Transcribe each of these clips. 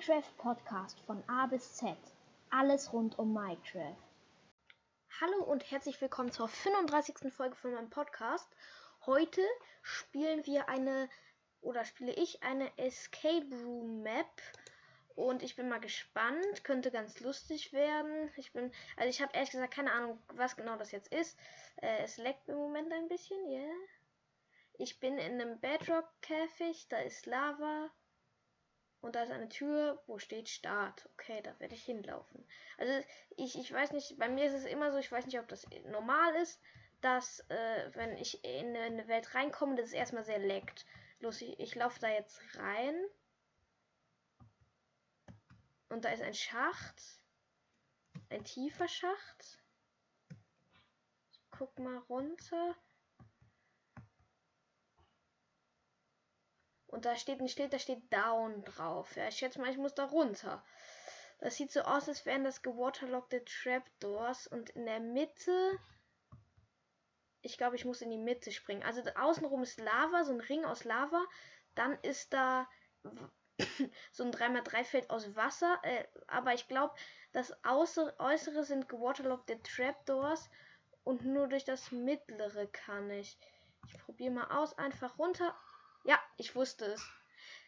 Minecraft Podcast von A bis Z. Alles rund um Minecraft. Hallo und herzlich willkommen zur 35. Folge von meinem Podcast. Heute spielen wir eine oder spiele ich eine Escape Room Map und ich bin mal gespannt, könnte ganz lustig werden. Ich bin also ich habe ehrlich gesagt keine Ahnung, was genau das jetzt ist. Äh, es leckt im Moment ein bisschen, ja. Yeah. Ich bin in einem Bedrock Käfig, da ist Lava und da ist eine Tür, wo steht Start. Okay, da werde ich hinlaufen. Also ich, ich weiß nicht, bei mir ist es immer so, ich weiß nicht, ob das normal ist, dass äh, wenn ich in eine Welt reinkomme, dass es erstmal sehr leckt. Los, ich, ich laufe da jetzt rein. Und da ist ein Schacht. Ein tiefer Schacht. Ich guck mal runter. Und da steht ein Schild, da steht Down drauf. Ja, ich schätze mal, ich muss da runter. Das sieht so aus, als wären das gewaterlockte Trapdoors. Und in der Mitte. Ich glaube, ich muss in die Mitte springen. Also außenrum ist Lava, so ein Ring aus Lava. Dann ist da so ein 3x3-Feld aus Wasser. Äh, aber ich glaube, das Äußere sind gewaterlockte Trapdoors. Und nur durch das Mittlere kann ich. Ich probiere mal aus. Einfach runter. Ja, ich wusste es.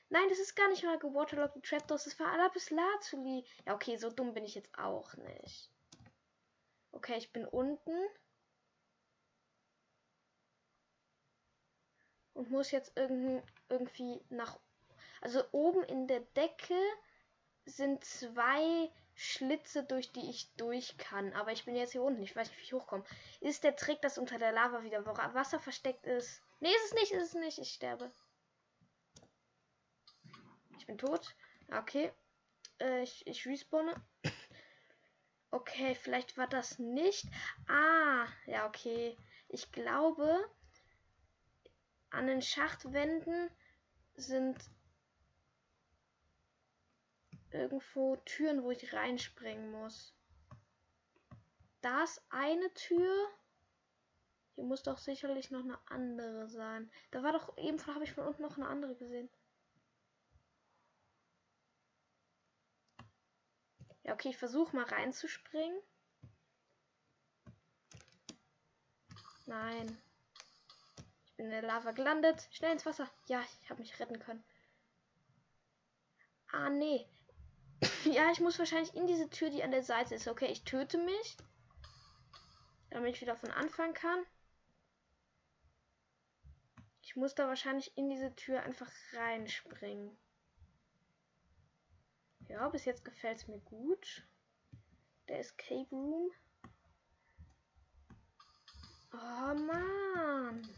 Nein, das ist gar nicht mal gewaterlogged Trapdoors. Das war Alapis Lazuli. Ja, okay, so dumm bin ich jetzt auch nicht. Okay, ich bin unten. Und muss jetzt irgendwie nach... Also oben in der Decke sind zwei Schlitze, durch die ich durch kann. Aber ich bin jetzt hier unten. Ich weiß nicht, wie ich hochkomme. Ist der Trick, dass unter der Lava wieder Wasser versteckt ist? Nee, ist es nicht, ist es nicht. Ich sterbe. Ich bin tot. Okay. Äh, ich, ich respawne. Okay, vielleicht war das nicht. Ah, ja, okay. Ich glaube, an den Schachtwänden sind irgendwo Türen, wo ich reinspringen muss. Da ist eine Tür. Hier muss doch sicherlich noch eine andere sein. Da war doch eben, habe ich von unten noch eine andere gesehen. Ja, okay, ich versuche mal reinzuspringen. Nein. Ich bin in der Lava gelandet. Schnell ins Wasser. Ja, ich habe mich retten können. Ah, nee. ja, ich muss wahrscheinlich in diese Tür, die an der Seite ist. Okay, ich töte mich. Damit ich wieder von Anfang kann. Ich muss da wahrscheinlich in diese Tür einfach reinspringen. Ja, bis jetzt gefällt es mir gut. Der Escape Room. Oh Mann.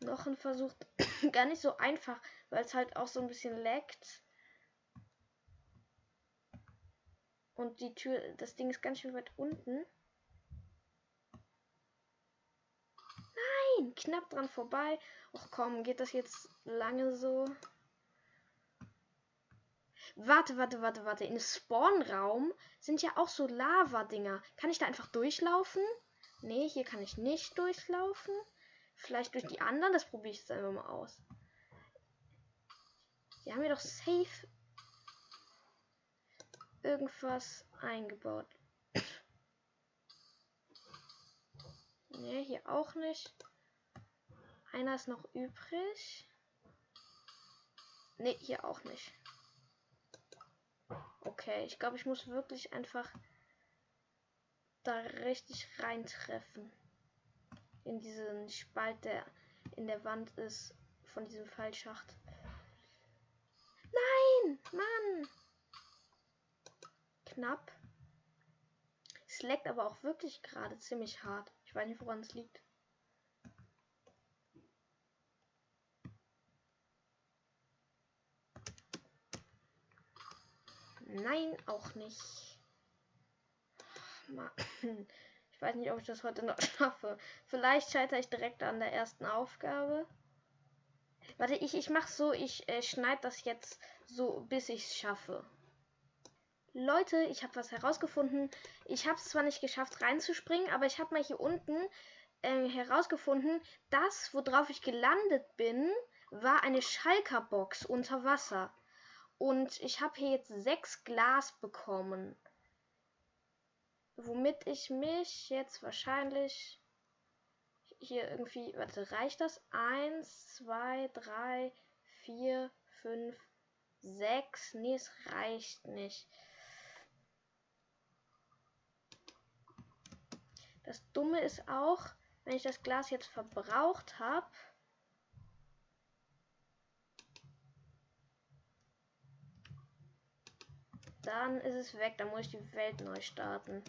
Noch ein Versuch. Gar nicht so einfach, weil es halt auch so ein bisschen leckt. Und die Tür, das Ding ist ganz schön weit unten. Nein, knapp dran vorbei. Och komm, geht das jetzt lange so? Warte, warte, warte, warte. In Spawnraum sind ja auch so Lava-Dinger. Kann ich da einfach durchlaufen? Nee, hier kann ich nicht durchlaufen. Vielleicht durch die anderen. Das probiere ich jetzt einfach mal aus. Die haben ja doch safe irgendwas eingebaut. Ne, hier auch nicht. Einer ist noch übrig. Ne, hier auch nicht. Okay, ich glaube, ich muss wirklich einfach da richtig reintreffen. In diesen Spalt, der in der Wand ist von diesem Fallschacht. Nein, Mann! Knapp. Es leckt aber auch wirklich gerade ziemlich hart. Ich weiß nicht, woran es liegt. Nein, auch nicht. Ich weiß nicht, ob ich das heute noch schaffe. Vielleicht scheitere ich direkt an der ersten Aufgabe. Warte, ich, ich mache so, ich äh, schneide das jetzt so, bis ich es schaffe. Leute, ich habe was herausgefunden. Ich habe es zwar nicht geschafft reinzuspringen, aber ich habe mal hier unten äh, herausgefunden, das, worauf ich gelandet bin, war eine Schalkerbox unter Wasser. Und ich habe hier jetzt sechs Glas bekommen. Womit ich mich jetzt wahrscheinlich hier irgendwie. Warte, reicht das? Eins, zwei, drei, vier, fünf, sechs. Nee, es reicht nicht. Das Dumme ist auch, wenn ich das Glas jetzt verbraucht habe. Dann ist es weg, dann muss ich die Welt neu starten.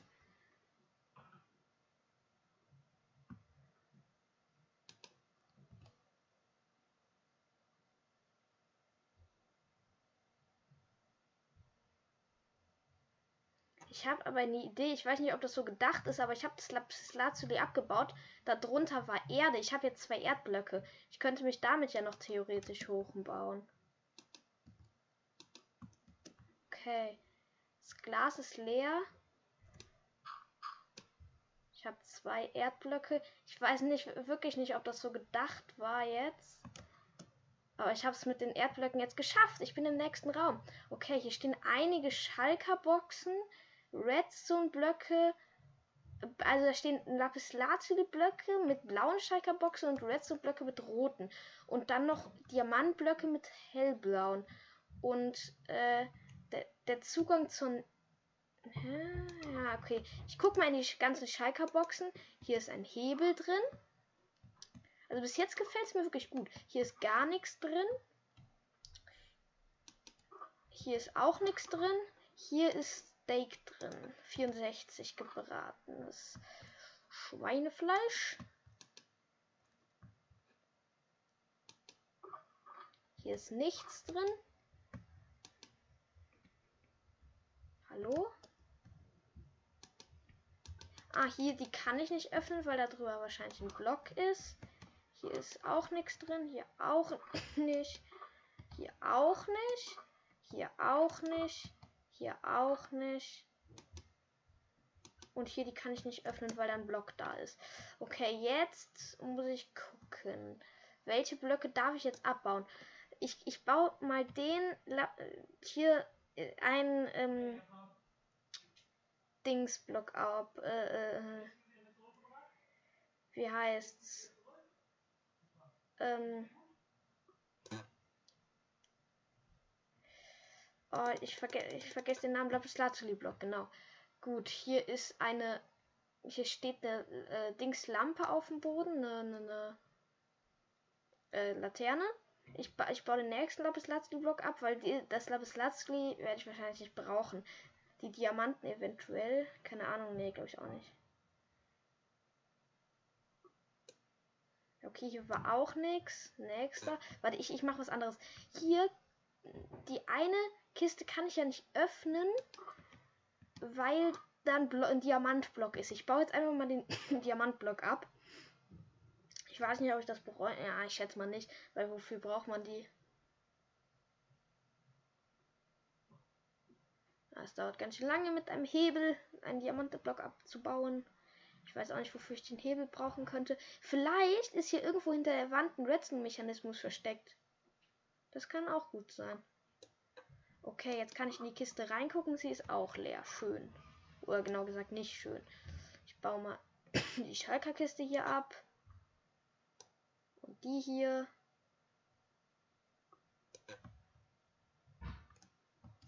Ich habe aber eine Idee. Ich weiß nicht, ob das so gedacht ist, aber ich habe das Lapis abgebaut. Darunter war Erde. Ich habe jetzt zwei Erdblöcke. Ich könnte mich damit ja noch theoretisch hochbauen. Okay. Das Glas ist leer. Ich habe zwei Erdblöcke. Ich weiß nicht, wirklich nicht, ob das so gedacht war jetzt. Aber ich habe es mit den Erdblöcken jetzt geschafft. Ich bin im nächsten Raum. Okay, hier stehen einige Schalker-Boxen. Redstone-Blöcke. Also da stehen Lapis-Lazuli-Blöcke mit blauen Schalker-Boxen und Redstone-Blöcke mit roten. Und dann noch Diamantblöcke mit hellblauen. Und äh, der, der Zugang zur ja, okay. Ich gucke mal in die ganzen Schalker-Boxen. Hier ist ein Hebel drin. Also bis jetzt gefällt es mir wirklich gut. Hier ist gar nichts drin. Hier ist auch nichts drin. Hier ist Steak drin. 64 gebratenes Schweinefleisch. Hier ist nichts drin. Hallo? Ah, hier, die kann ich nicht öffnen, weil da drüber wahrscheinlich ein Block ist. Hier ist auch nichts drin. Hier auch nicht. Hier auch nicht. Hier auch nicht. Hier auch nicht. Und hier, die kann ich nicht öffnen, weil da ein Block da ist. Okay, jetzt muss ich gucken. Welche Blöcke darf ich jetzt abbauen? Ich, ich baue mal den hier äh, ein ähm, Dingsblock ab. Äh, äh, wie heißt's? Ähm, Oh, ich, verge ich vergesse den Namen Lapis Lazuli Block, genau. Gut, hier ist eine. Hier steht eine äh, Dingslampe auf dem Boden, eine, eine, eine äh, Laterne. Ich, ba ich baue den nächsten Lapis Lazuli Block ab, weil die, das Lapis Lazuli werde ich wahrscheinlich nicht brauchen. Die Diamanten eventuell. Keine Ahnung, nee, glaube ich auch nicht. Okay, hier war auch nichts. Nächster. Warte, ich, ich mache was anderes. Hier, die eine Kiste kann ich ja nicht öffnen, weil dann ein Diamantblock ist. Ich baue jetzt einfach mal den Diamantblock ab. Ich weiß nicht, ob ich das bereue. Ja, ich schätze mal nicht, weil wofür braucht man die? Es dauert ganz schön lange mit einem Hebel einen Diamantblock abzubauen. Ich weiß auch nicht, wofür ich den Hebel brauchen könnte. Vielleicht ist hier irgendwo hinter der Wand ein Redstone-Mechanismus versteckt. Das kann auch gut sein. Okay, jetzt kann ich in die Kiste reingucken. Sie ist auch leer. Schön. Oder genau gesagt nicht schön. Ich baue mal die Schalker-Kiste hier ab. Und die hier.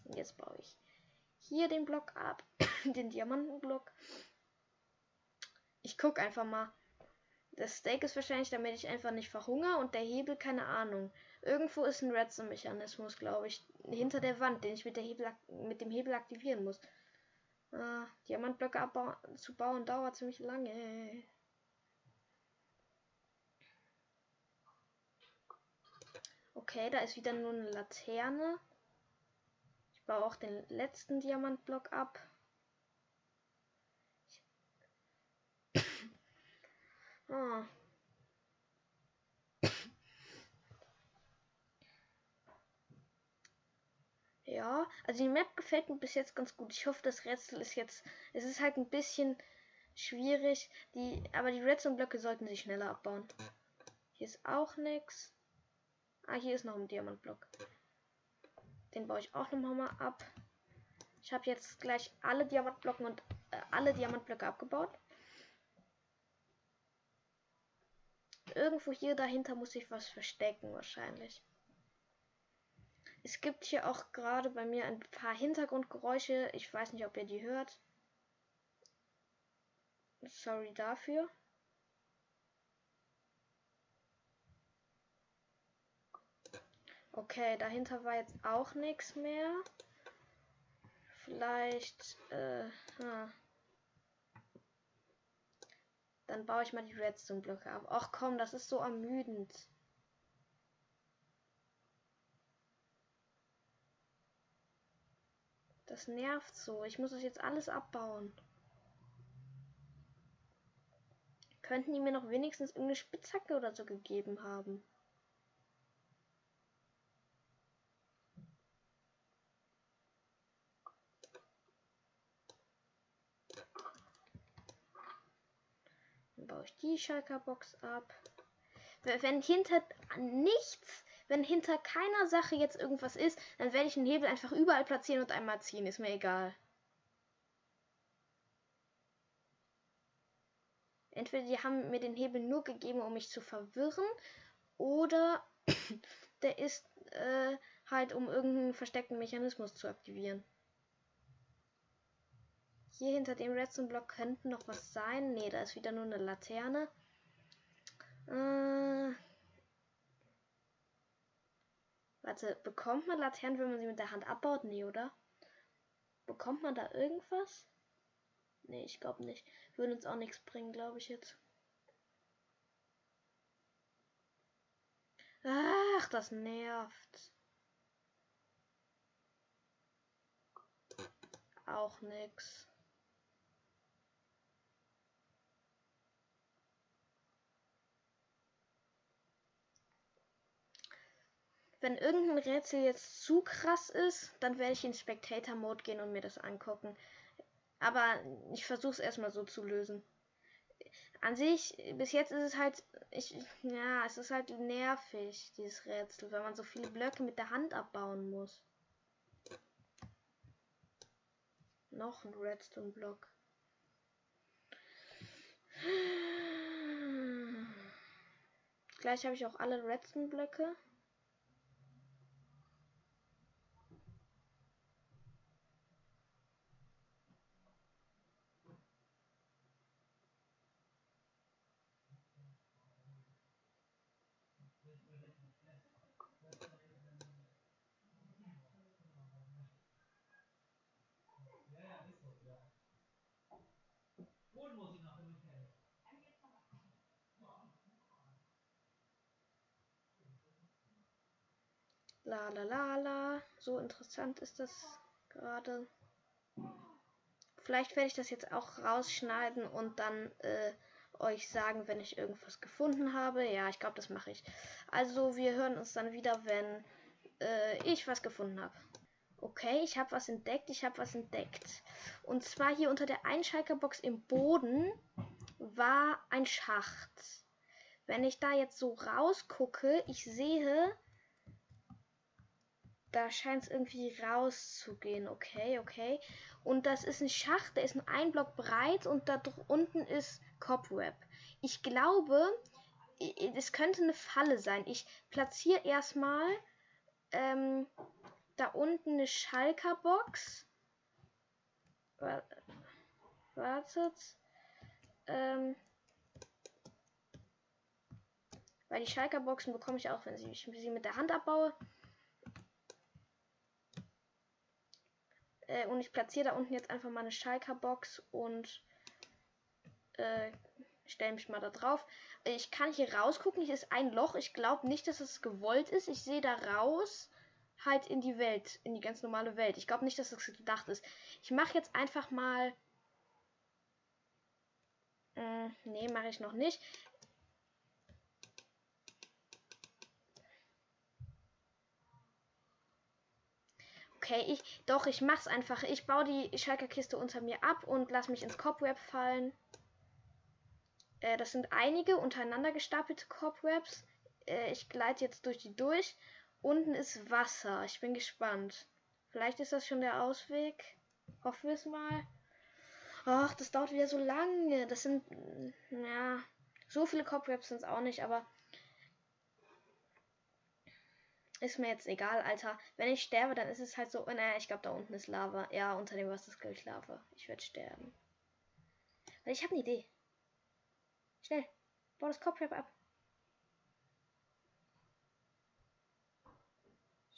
Und jetzt baue ich hier den Block ab. den Diamantenblock. Ich gucke einfach mal. Das Steak ist wahrscheinlich, damit ich einfach nicht verhungere und der Hebel, keine Ahnung. Irgendwo ist ein Redstone-Mechanismus, glaube ich, hinter der Wand, den ich mit, der Hebel, mit dem Hebel aktivieren muss. Ah, Diamantblöcke abbauen, zu bauen dauert ziemlich lange. Okay, da ist wieder nur eine Laterne. Baue auch den letzten Diamantblock ab. oh. Ja, also die Map gefällt mir bis jetzt ganz gut. Ich hoffe, das Rätsel ist jetzt. Es ist halt ein bisschen schwierig. Die, aber die Redstone-Blöcke sollten sich schneller abbauen. Hier ist auch nichts. Ah, hier ist noch ein Diamantblock. Den baue ich auch nochmal mal ab. Ich habe jetzt gleich alle Diamantblocken und äh, alle Diamantblöcke abgebaut. Irgendwo hier dahinter muss ich was verstecken wahrscheinlich. Es gibt hier auch gerade bei mir ein paar Hintergrundgeräusche. Ich weiß nicht, ob ihr die hört. Sorry dafür. Okay, dahinter war jetzt auch nichts mehr. Vielleicht, äh, hm. Dann baue ich mal die Redstone-Blöcke ab. Ach komm, das ist so ermüdend. Das nervt so. Ich muss das jetzt alles abbauen. Könnten die mir noch wenigstens irgendeine Spitzhacke oder so gegeben haben? Dann baue ich die Schalker Box ab. Wenn hinter nichts, wenn hinter keiner Sache jetzt irgendwas ist, dann werde ich den Hebel einfach überall platzieren und einmal ziehen. Ist mir egal. Entweder die haben mir den Hebel nur gegeben, um mich zu verwirren, oder der ist äh, halt, um irgendeinen versteckten Mechanismus zu aktivieren. Hier hinter dem Redstone-Block könnte noch was sein. Ne, da ist wieder nur eine Laterne. Äh, warte, bekommt man Laternen, wenn man sie mit der Hand abbaut? Nee, oder? Bekommt man da irgendwas? Nee, ich glaube nicht. Würde uns auch nichts bringen, glaube ich jetzt. Ach, das nervt. Auch nix. Wenn irgendein Rätsel jetzt zu krass ist, dann werde ich in Spectator Mode gehen und mir das angucken. Aber ich versuche es erstmal so zu lösen. An sich, bis jetzt ist es halt, ich, ja, es ist halt nervig, dieses Rätsel, wenn man so viele Blöcke mit der Hand abbauen muss. Noch ein Redstone-Block. Gleich habe ich auch alle Redstone-Blöcke. La la la la. So interessant ist das gerade. Vielleicht werde ich das jetzt auch rausschneiden und dann äh, euch sagen, wenn ich irgendwas gefunden habe. Ja, ich glaube, das mache ich. Also wir hören uns dann wieder, wenn äh, ich was gefunden habe. Okay, ich habe was entdeckt. Ich habe was entdeckt. Und zwar hier unter der Einschalkerbox im Boden war ein Schacht. Wenn ich da jetzt so rausgucke, ich sehe, da scheint es irgendwie rauszugehen. Okay, okay. Und das ist ein Schacht, der ist nur ein Block breit und da unten ist Cobweb. Ich glaube, es könnte eine Falle sein. Ich platziere erstmal ähm, da unten eine Schalker-Box. Wartet. Ähm, weil die Schalker-Boxen bekomme ich auch, wenn ich sie mit der Hand abbaue. Äh, und ich platziere da unten jetzt einfach mal eine Schalker-Box und äh, stelle mich mal da drauf. Ich kann hier rausgucken. Hier ist ein Loch. Ich glaube nicht, dass es gewollt ist. Ich sehe da raus halt in die Welt, in die ganz normale Welt. Ich glaube nicht, dass das gedacht ist. Ich mache jetzt einfach mal. Äh, nee, mache ich noch nicht. Okay, ich. Doch, ich mach's einfach. Ich baue die Schalker-Kiste unter mir ab und lass mich ins Cobweb fallen. Äh, das sind einige untereinander gestapelte Cobwebs. Äh, ich gleite jetzt durch die durch Unten ist Wasser. Ich bin gespannt. Vielleicht ist das schon der Ausweg. Hoffen wir es mal. Ach, das dauert wieder so lange. Das sind, ja, so viele Cobwebs sind es auch nicht, aber ist mir jetzt egal, Alter. Wenn ich sterbe, dann ist es halt so, naja, ich glaube, da unten ist Lava. Ja, unter dem Wasser ich, Lava. Ich werde sterben. Weil ich habe eine Idee. Schnell, bau das Cobweb ab.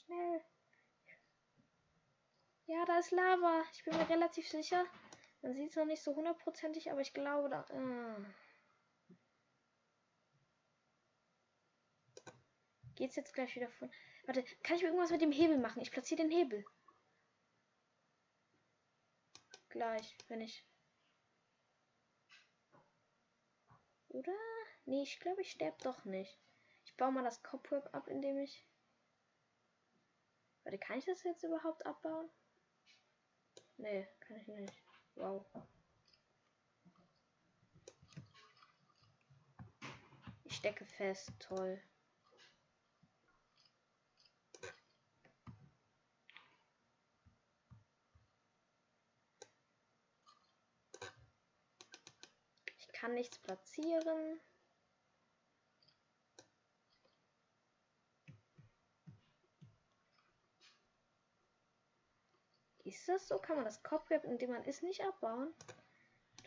Schnell. Ja, da ist Lava. Ich bin mir relativ sicher. Man sieht es noch nicht so hundertprozentig, aber ich glaube da. Äh. Geht's jetzt gleich wieder von. Warte, kann ich irgendwas mit dem Hebel machen? Ich platziere den Hebel. Gleich, wenn ich. Oder? Nee, ich glaube, ich sterbe doch nicht. Ich baue mal das Cobweb ab, indem ich. Warte, kann ich das jetzt überhaupt abbauen? Nee, kann ich nicht. Wow. Ich stecke fest, toll. Ich kann nichts platzieren. Ist das so? Kann man das Cobweb, in dem man ist, nicht abbauen?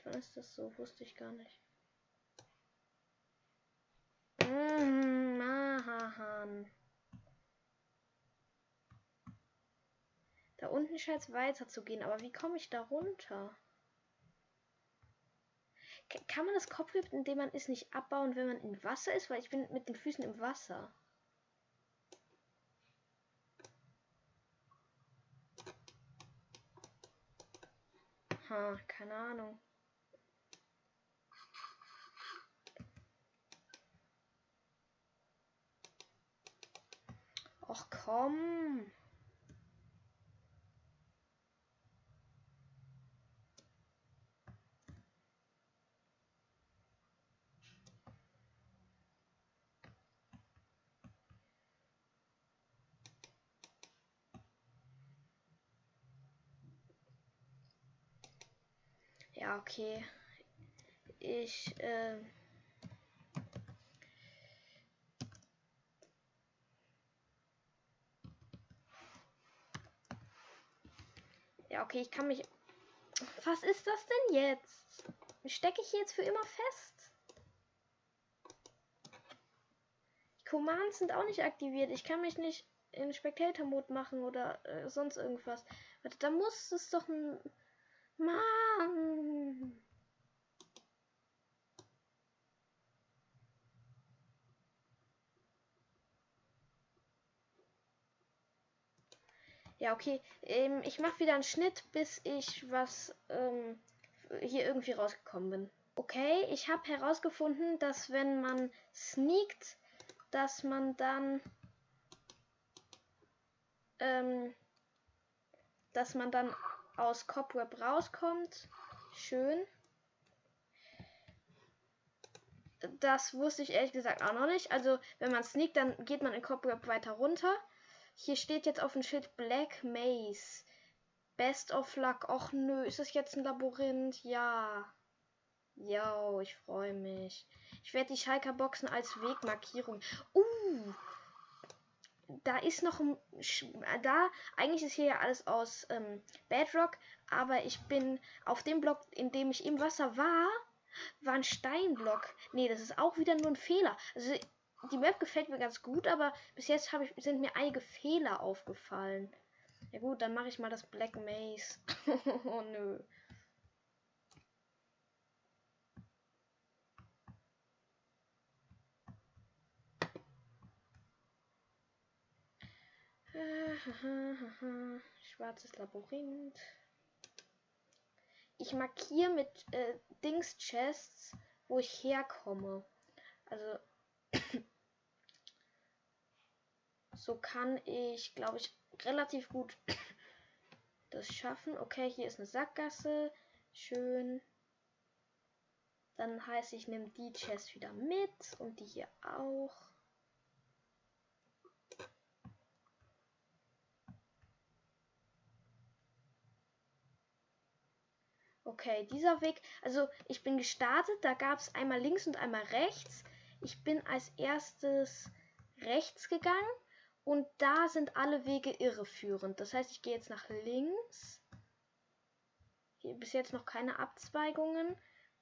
Wann ist das so? Wusste ich gar nicht. Mmh, Mahahan. Da unten scheint es weiter zu gehen, aber wie komme ich da runter? Kann man das Cobweb, in dem man ist, nicht abbauen, wenn man im Wasser ist? Weil ich bin mit den Füßen im Wasser. Ha, keine Ahnung. Och komm. Ja, okay. Ich, äh, Ja, okay, ich kann mich. Was ist das denn jetzt? Stecke ich jetzt für immer fest? Die Commands sind auch nicht aktiviert. Ich kann mich nicht in Spectator-Mode machen oder äh, sonst irgendwas. Warte, da muss es doch ein. Mann! Ja, okay. Ähm, ich mache wieder einen Schnitt, bis ich was ähm, hier irgendwie rausgekommen bin. Okay, ich habe herausgefunden, dass wenn man sneakt, dass man dann ähm, dass man dann aus Cobweb rauskommt. Schön. Das wusste ich ehrlich gesagt auch noch nicht. Also, wenn man sneakt, dann geht man in Cobweb weiter runter. Hier steht jetzt auf dem Schild Black Maze. Best of Luck. Och nö, ist das jetzt ein Labyrinth? Ja. Jo, ich freue mich. Ich werde die Schalker Boxen als Wegmarkierung. Uh, da ist noch ein. Da, eigentlich ist hier ja alles aus ähm, Bedrock, aber ich bin auf dem Block, in dem ich im Wasser war, war ein Steinblock. Nee, das ist auch wieder nur ein Fehler. Also die Map gefällt mir ganz gut, aber bis jetzt ich, sind mir einige Fehler aufgefallen. Ja gut, dann mache ich mal das Black Maze. oh nö. Schwarzes Labyrinth. Ich markiere mit äh, Dings Chests, wo ich herkomme. Also so kann ich, glaube ich, relativ gut das schaffen. Okay, hier ist eine Sackgasse. Schön. Dann heißt, ich nehme die Chest wieder mit und die hier auch. Okay, dieser Weg. Also ich bin gestartet, da gab es einmal links und einmal rechts. Ich bin als erstes rechts gegangen und da sind alle Wege irreführend. Das heißt, ich gehe jetzt nach links. Hier bis jetzt noch keine Abzweigungen.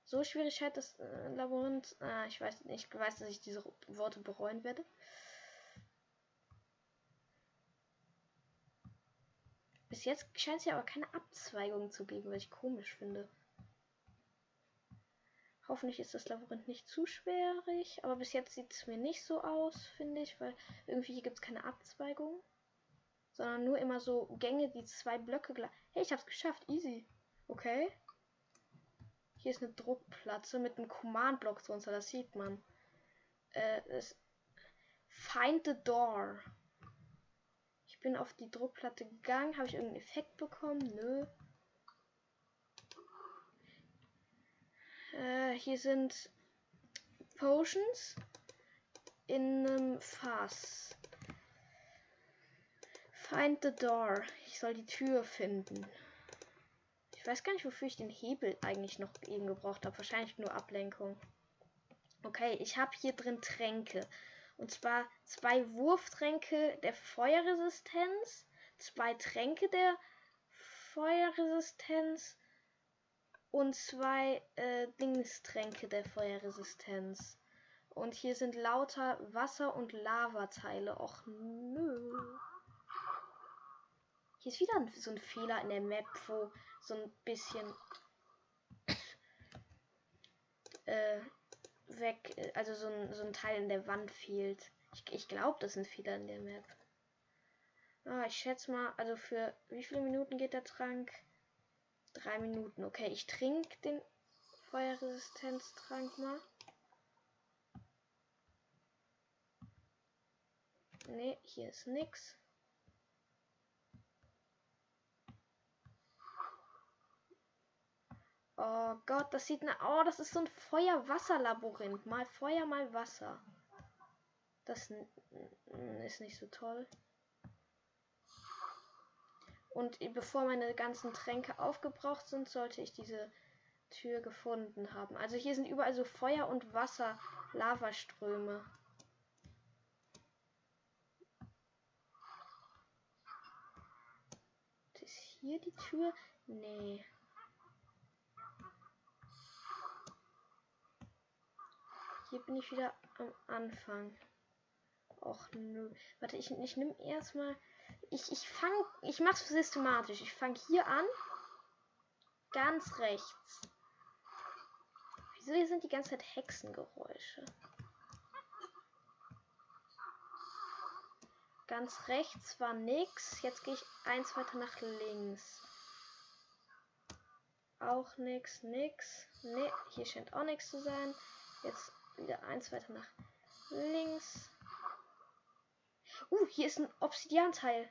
So schwierig hat das äh, Labyrinth. Ah, ich weiß nicht, ich weiß, dass ich diese Worte bereuen werde. Bis jetzt scheint es ja aber keine Abzweigung zu geben, was ich komisch finde. Hoffentlich ist das Labyrinth nicht zu schwerig, aber bis jetzt sieht es mir nicht so aus, finde ich, weil irgendwie hier gibt es keine Abzweigung, sondern nur immer so Gänge, die zwei Blöcke gleich. Hey, ich hab's geschafft, easy. Okay. Hier ist eine Druckplatte mit einem Command-Block drunter, das sieht man. Äh, es Find the door. Ich bin auf die Druckplatte gegangen. Habe ich irgendeinen Effekt bekommen? Nö. Äh, hier sind Potions in einem Fass. Find the door. Ich soll die Tür finden. Ich weiß gar nicht, wofür ich den Hebel eigentlich noch eben gebraucht habe. Wahrscheinlich nur Ablenkung. Okay, ich habe hier drin Tränke. Und zwar zwei Wurftränke der Feuerresistenz, zwei Tränke der Feuerresistenz und zwei äh, Dingstränke der Feuerresistenz. Und hier sind lauter Wasser- und Lavateile. Och nö. Hier ist wieder so ein Fehler in der Map, wo so ein bisschen äh, weg, also so ein, so ein Teil in der Wand fehlt. Ich, ich glaube, das sind Fehler in der Map. Ah, ich schätze mal, also für wie viele Minuten geht der Trank? Drei Minuten. Okay, ich trinke den Feuerresistenztrank mal. Ne, hier ist nix. Oh Gott, das sieht na Oh, das ist so ein Feuer-Wasser-Labyrinth. Mal Feuer, mal Wasser. Das ist nicht so toll. Und bevor meine ganzen Tränke aufgebraucht sind, sollte ich diese Tür gefunden haben. Also hier sind überall so Feuer und Wasser, Lavaströme. Ist hier die Tür? Nee. Hier bin ich wieder am Anfang. Och nö. Warte, ich, ich nehme erstmal. Ich, ich fange. Ich mach's systematisch. Ich fange hier an. Ganz rechts. Wieso hier sind die ganze Zeit Hexengeräusche? Ganz rechts war nix. Jetzt gehe ich eins weiter nach links. Auch nix, nix. Ne, hier scheint auch nichts zu sein. Jetzt wieder eins weiter nach links. Uh, hier ist ein Obsidian-Teil.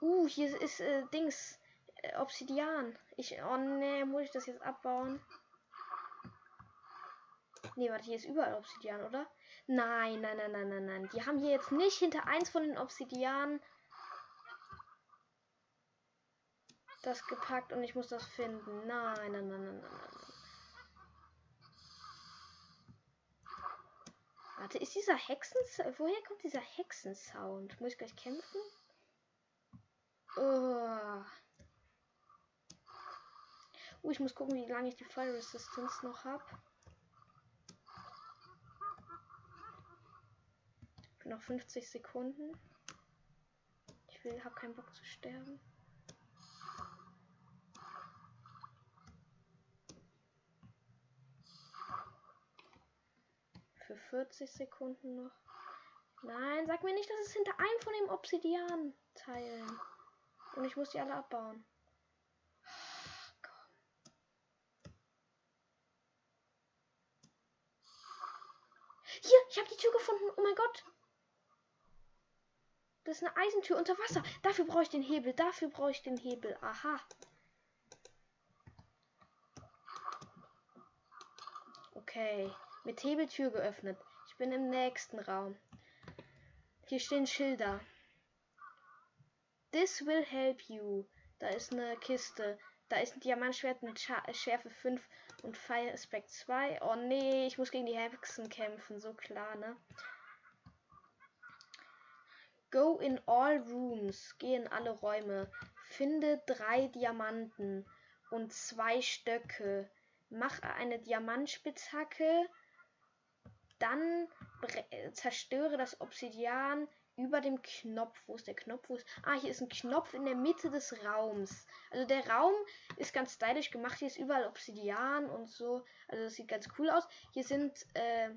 Uh, hier ist äh, Dings. Äh, Obsidian. Ich. Oh ne, muss ich das jetzt abbauen? Ne, warte, hier ist überall Obsidian, oder? Nein, nein, nein, nein, nein, nein. Die haben hier jetzt nicht hinter eins von den Obsidian das gepackt und ich muss das finden. Nein, nein, nein, nein, nein, nein. Warte, ist dieser Hexen... Woher kommt dieser Hexensound? Muss ich gleich kämpfen? Oh. Uh, ich muss gucken, wie lange ich die Fire Resistance noch habe. Noch 50 Sekunden. Ich will, habe keinen Bock zu sterben. Für 40 Sekunden noch. Nein, sag mir nicht, dass es hinter einem von den Obsidian-Teilen. Und ich muss die alle abbauen. Hier, ich habe die Tür gefunden. Oh mein Gott. Das ist eine Eisentür unter Wasser. Dafür brauche ich den Hebel. Dafür brauche ich den Hebel. Aha. Okay. Mit Hebeltür geöffnet. Ich bin im nächsten Raum. Hier stehen Schilder. This will help you. Da ist eine Kiste. Da ist ein Diamantschwert mit Scha Schärfe 5 und Fire Aspect 2. Oh nee, ich muss gegen die Hexen kämpfen, so klar, ne? Go in all rooms. Geh in alle Räume. Finde drei Diamanten und zwei Stöcke. Mach eine Diamantspitzhacke. Dann zerstöre das Obsidian über dem Knopf. Wo ist der Knopf? Wo ist ah, hier ist ein Knopf in der Mitte des Raums. Also der Raum ist ganz stylisch gemacht. Hier ist überall Obsidian und so. Also das sieht ganz cool aus. Hier sind äh,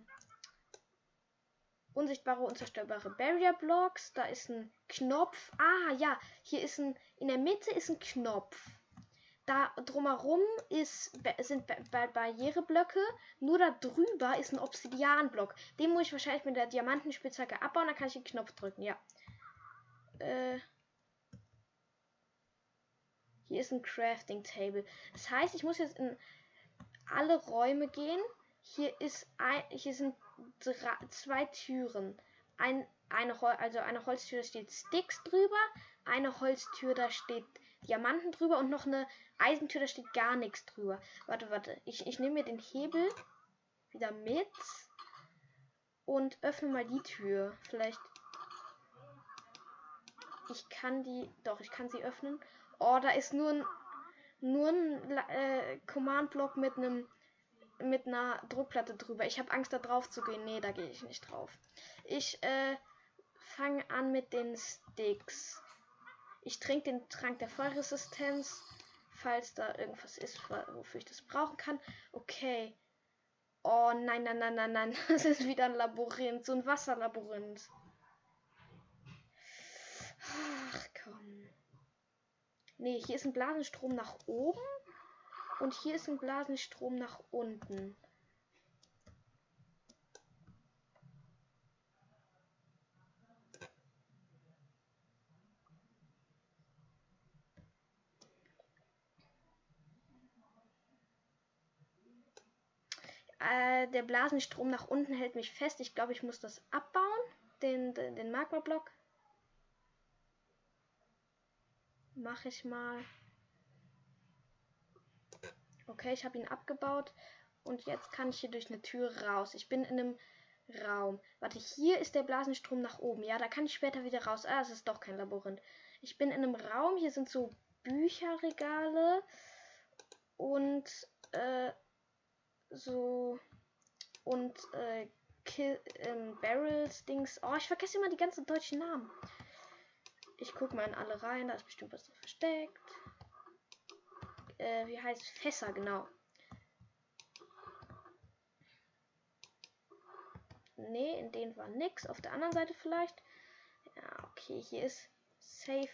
unsichtbare, unzerstörbare Barrier Blocks. Da ist ein Knopf. Ah, ja. Hier ist ein, in der Mitte ist ein Knopf. Da drumherum ist, sind Barriereblöcke. Nur da drüber ist ein Obsidianblock. Den muss ich wahrscheinlich mit der Diamantenspitzhacke abbauen. Dann kann ich den Knopf drücken. Ja. Äh. Hier ist ein Crafting Table. Das heißt, ich muss jetzt in alle Räume gehen. Hier ist ein, hier sind drei, zwei Türen. Ein, eine, also eine Holztür, da steht Sticks drüber. Eine Holztür, da steht Diamanten drüber und noch eine Eisentür, da steht gar nichts drüber. Warte, warte. Ich, ich nehme mir den Hebel wieder mit und öffne mal die Tür. Vielleicht. Ich kann die. Doch, ich kann sie öffnen. Oh, da ist nur ein. Nur ein äh, Command-Block mit einem. Mit einer Druckplatte drüber. Ich habe Angst, da drauf zu gehen. Nee, da gehe ich nicht drauf. Ich äh, fange an mit den Sticks. Ich trinke den Trank der Feuerresistenz falls da irgendwas ist, wofür ich das brauchen kann. Okay. Oh nein, nein, nein, nein, nein. Das ist wieder ein Labyrinth, so ein Wasserlabyrinth. Ach komm. Nee, hier ist ein Blasenstrom nach oben und hier ist ein Blasenstrom nach unten. Äh, der Blasenstrom nach unten hält mich fest. Ich glaube, ich muss das abbauen. Den, den, den Magma-Block. Mache ich mal. Okay, ich habe ihn abgebaut. Und jetzt kann ich hier durch eine Tür raus. Ich bin in einem Raum. Warte, hier ist der Blasenstrom nach oben. Ja, da kann ich später wieder raus. Ah, es ist doch kein Labyrinth. Ich bin in einem Raum. Hier sind so Bücherregale. Und äh, so und äh, ähm, Barrels, Dings. Oh, ich vergesse immer die ganzen deutschen Namen. Ich gucke mal in alle rein, da ist bestimmt was versteckt. Äh, wie heißt Fässer, genau. Nee, in denen war nix. Auf der anderen Seite vielleicht. Ja, okay, hier ist safe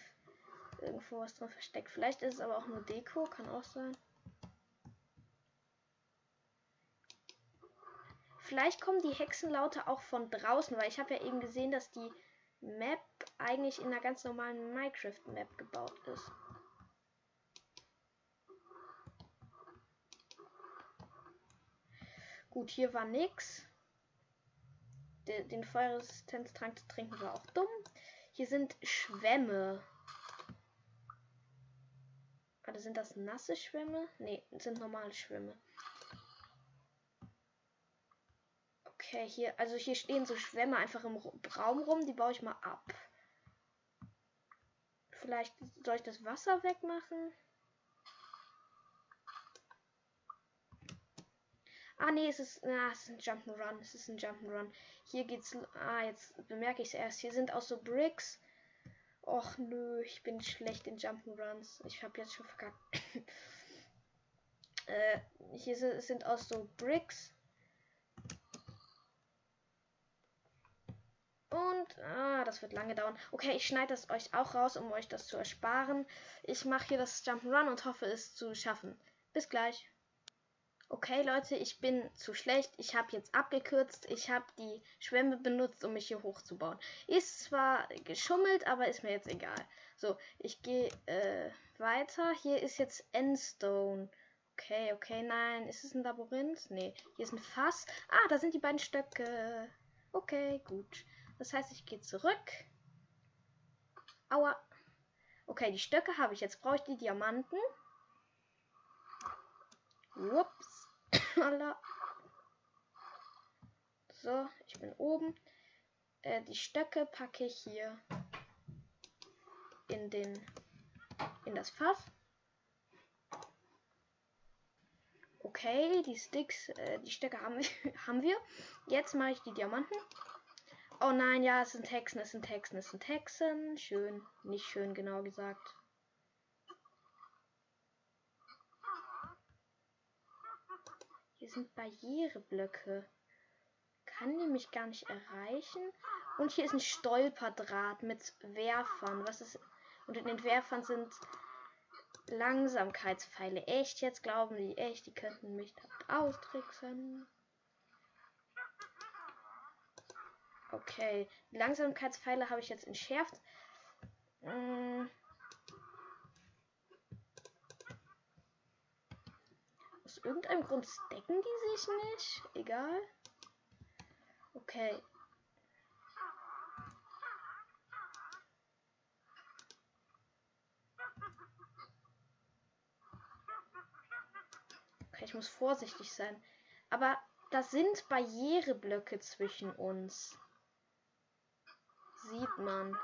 irgendwo was drin versteckt. Vielleicht ist es aber auch nur Deko, kann auch sein. Vielleicht kommen die Hexenlaute auch von draußen, weil ich habe ja eben gesehen, dass die Map eigentlich in einer ganz normalen Minecraft-Map gebaut ist. Gut, hier war nix. Den, den Feuerresistenztrank zu trinken war auch dumm. Hier sind Schwämme. Oder sind das nasse Schwämme? Ne, sind normale Schwämme. Okay, hier, also hier stehen so Schwämme einfach im Raum rum. Die baue ich mal ab. Vielleicht soll ich das Wasser wegmachen. Ah, nee, es ist, na, es ist ein Jump'n'Run. Es ist ein Jump'n'Run. Hier geht's, ah, jetzt bemerke ich es erst. Hier sind auch so Bricks. Och, nö, ich bin schlecht in Jump'n'Runs. Ich habe jetzt schon verkackt. äh, hier sind auch so Bricks. Und, ah, das wird lange dauern. Okay, ich schneide das euch auch raus, um euch das zu ersparen. Ich mache hier das Jump'n'Run und hoffe es zu schaffen. Bis gleich. Okay, Leute, ich bin zu schlecht. Ich habe jetzt abgekürzt. Ich habe die Schwämme benutzt, um mich hier hochzubauen. Ist zwar geschummelt, aber ist mir jetzt egal. So, ich gehe äh, weiter. Hier ist jetzt Endstone. Okay, okay, nein. Ist es ein Labyrinth? Nee, hier ist ein Fass. Ah, da sind die beiden Stöcke. Okay, gut. Das heißt, ich gehe zurück. Aua. Okay, die Stöcke habe ich. Jetzt brauche ich die Diamanten. Ups. so, ich bin oben. Äh, die Stöcke packe ich hier in den in das Fass. Okay, die Sticks, äh, die Stöcke haben haben wir. Jetzt mache ich die Diamanten. Oh nein, ja, es sind Hexen, es sind Hexen, es sind Hexen. Schön, nicht schön, genau gesagt. Hier sind Barriereblöcke. Kann die mich gar nicht erreichen? Und hier ist ein Stolperdraht mit Werfern. Was ist. Und in den Werfern sind Langsamkeitspfeile. Echt, jetzt glauben die, echt, die könnten mich da austricksen. Okay, Langsamkeitspfeile habe ich jetzt entschärft. Hm. Aus irgendeinem Grund stecken die sich nicht. Egal. Okay. Okay, ich muss vorsichtig sein. Aber das sind Barriereblöcke zwischen uns sieht man.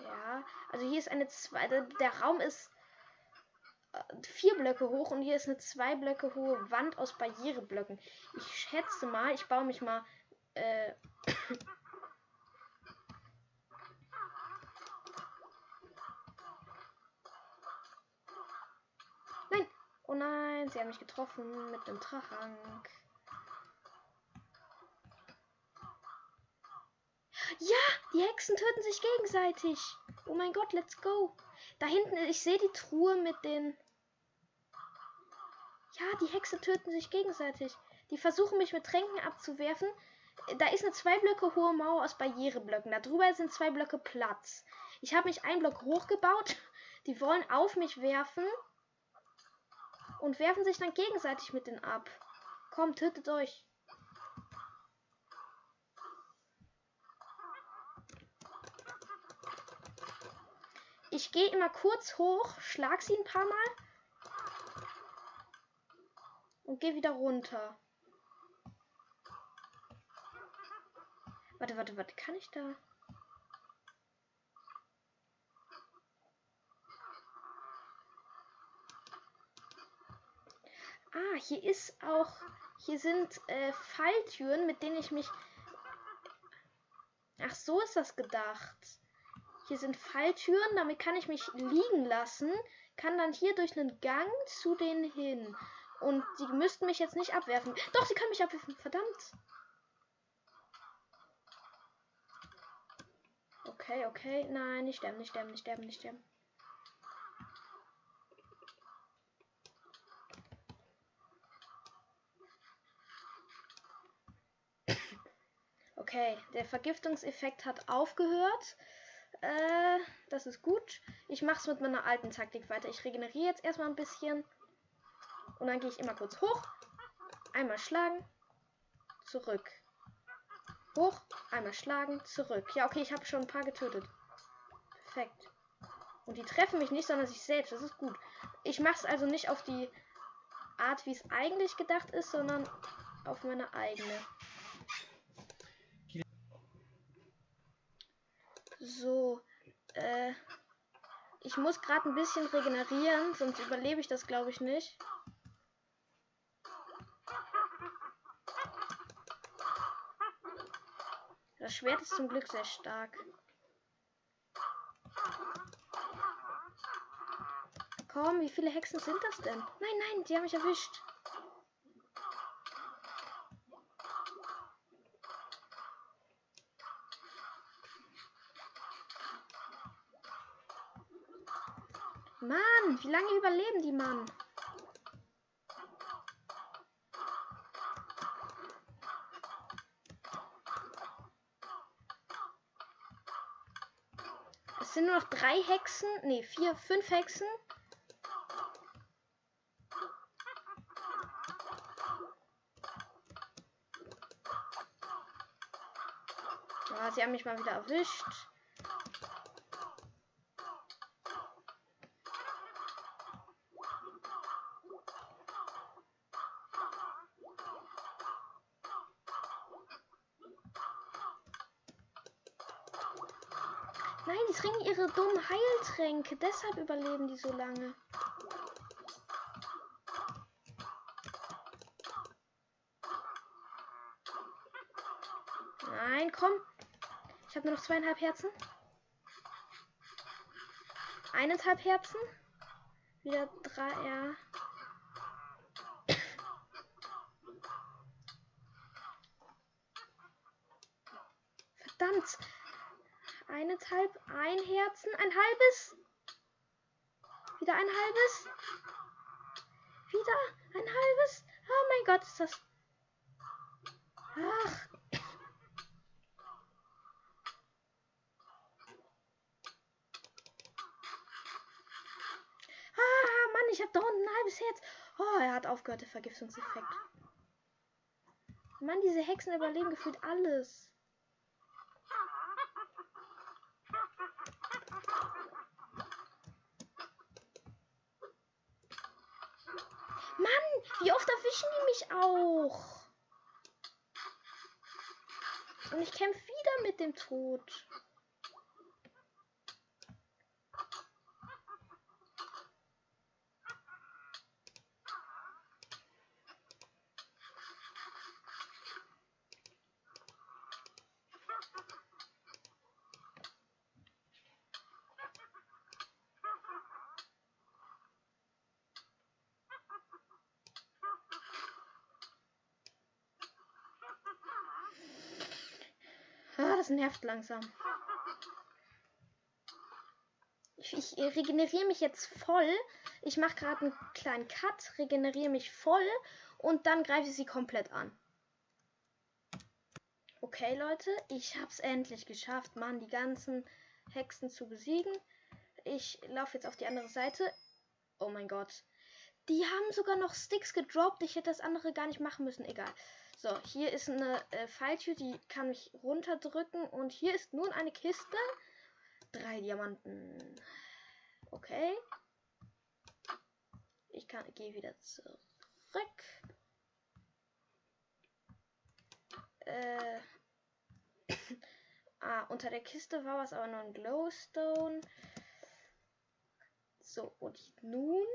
Ja, also hier ist eine zweite. Der Raum ist äh, vier Blöcke hoch und hier ist eine zwei Blöcke hohe Wand aus Barriereblöcken. Ich schätze mal, ich baue mich mal. Äh, nein! Oh nein, sie haben mich getroffen mit dem Trank. Ja, die Hexen töten sich gegenseitig. Oh mein Gott, let's go. Da hinten, ich sehe die Truhe mit den. Ja, die Hexen töten sich gegenseitig. Die versuchen mich mit Tränken abzuwerfen. Da ist eine zwei Blöcke hohe Mauer aus Barriereblöcken. Da drüber sind zwei Blöcke Platz. Ich habe mich einen Block hochgebaut. Die wollen auf mich werfen. Und werfen sich dann gegenseitig mit denen ab. Komm, tötet euch. Ich gehe immer kurz hoch, schlag sie ein paar Mal und gehe wieder runter. Warte, warte, warte, kann ich da? Ah, hier ist auch, hier sind äh, Falltüren, mit denen ich mich. Ach, so ist das gedacht. Hier sind Falltüren, damit kann ich mich liegen lassen, kann dann hier durch einen Gang zu denen hin. Und die müssten mich jetzt nicht abwerfen. Doch, sie können mich abwerfen. Verdammt. Okay, okay. Nein, nicht sterben, nicht sterben, nicht sterben, nicht sterben. Okay, der Vergiftungseffekt hat aufgehört. Äh, das ist gut. Ich mache es mit meiner alten Taktik weiter. Ich regeneriere jetzt erstmal ein bisschen. Und dann gehe ich immer kurz hoch. Einmal schlagen. Zurück. Hoch. Einmal schlagen. Zurück. Ja, okay, ich habe schon ein paar getötet. Perfekt. Und die treffen mich nicht, sondern sich selbst. Das ist gut. Ich mache es also nicht auf die Art, wie es eigentlich gedacht ist, sondern auf meine eigene. So, äh, ich muss gerade ein bisschen regenerieren, sonst überlebe ich das, glaube ich, nicht. Das Schwert ist zum Glück sehr stark. Komm, wie viele Hexen sind das denn? Nein, nein, die haben mich erwischt. Mann, wie lange überleben die Mann? Es sind nur noch drei Hexen. Ne, vier, fünf Hexen. Ja, sie haben mich mal wieder erwischt. Nein, die trinken ihre dummen Heiltränke. Deshalb überleben die so lange. Nein, komm. Ich habe nur noch zweieinhalb Herzen. Eineinhalb Herzen. Wieder drei, ja. Verdammt. Eineinhalb, ein Herzen, ein halbes. Wieder ein halbes. Wieder ein halbes. Oh mein Gott, ist das. Ach. Ah, Mann, ich habe da unten ein halbes Herz. Oh, er hat aufgehört, der Vergiftungseffekt. Mann, diese Hexen überleben gefühlt alles. Mann, wie oft erwischen die mich auch? Und ich kämpfe wieder mit dem Tod. Ah, das nervt langsam. Ich, ich regeneriere mich jetzt voll. Ich mache gerade einen kleinen Cut, regeneriere mich voll und dann greife ich sie komplett an. Okay, Leute, ich habe es endlich geschafft, Mann, die ganzen Hexen zu besiegen. Ich laufe jetzt auf die andere Seite. Oh mein Gott. Die haben sogar noch Sticks gedroppt. Ich hätte das andere gar nicht machen müssen. Egal. So, hier ist eine äh, Falltür, die kann mich runterdrücken. Und hier ist nun eine Kiste. Drei Diamanten. Okay. Ich kann gehe wieder zurück. Äh. ah, unter der Kiste war was, aber nur ein Glowstone. So, und nun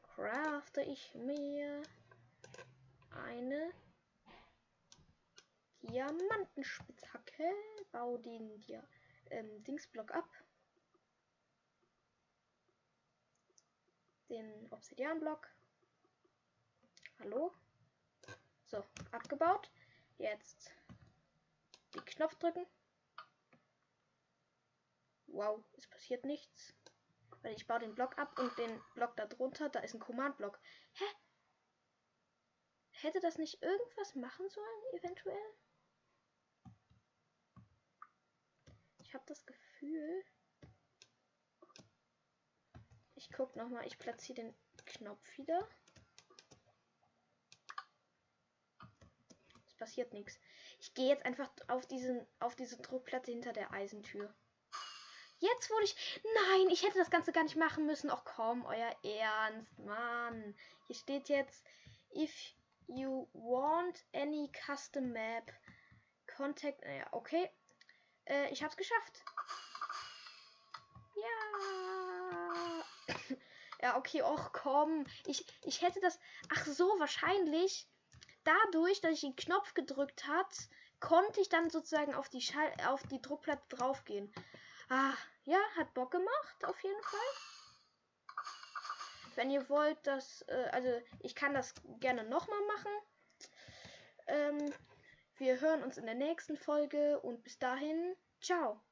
crafte ich mir eine Diamantenspitzhacke. Bau den Dia ähm, Dingsblock ab. Den Obsidianblock. Hallo? So, abgebaut. Jetzt den Knopf drücken. Wow, es passiert nichts. Weil ich baue den Block ab und den Block darunter, da ist ein Command-Block. Hä? Hätte das nicht irgendwas machen sollen, eventuell? Ich habe das Gefühl. Ich guck noch mal. Ich platziere den Knopf wieder. Es passiert nichts. Ich gehe jetzt einfach auf diesen auf diese Druckplatte hinter der Eisentür. Jetzt wurde ich. Nein, ich hätte das Ganze gar nicht machen müssen. Ach komm, euer Ernst, Mann. Hier steht jetzt, if you want any custom map, contact. Ja, okay. Äh, ich hab's geschafft. Ja. ja, okay, och komm. Ich, ich hätte das. Ach so, wahrscheinlich. Dadurch, dass ich den Knopf gedrückt hat, konnte ich dann sozusagen auf die Schall auf die Druckplatte draufgehen. Ah, ja, hat Bock gemacht, auf jeden Fall. Wenn ihr wollt, dass, äh, also ich kann das gerne nochmal machen. Ähm, wir hören uns in der nächsten Folge und bis dahin, ciao.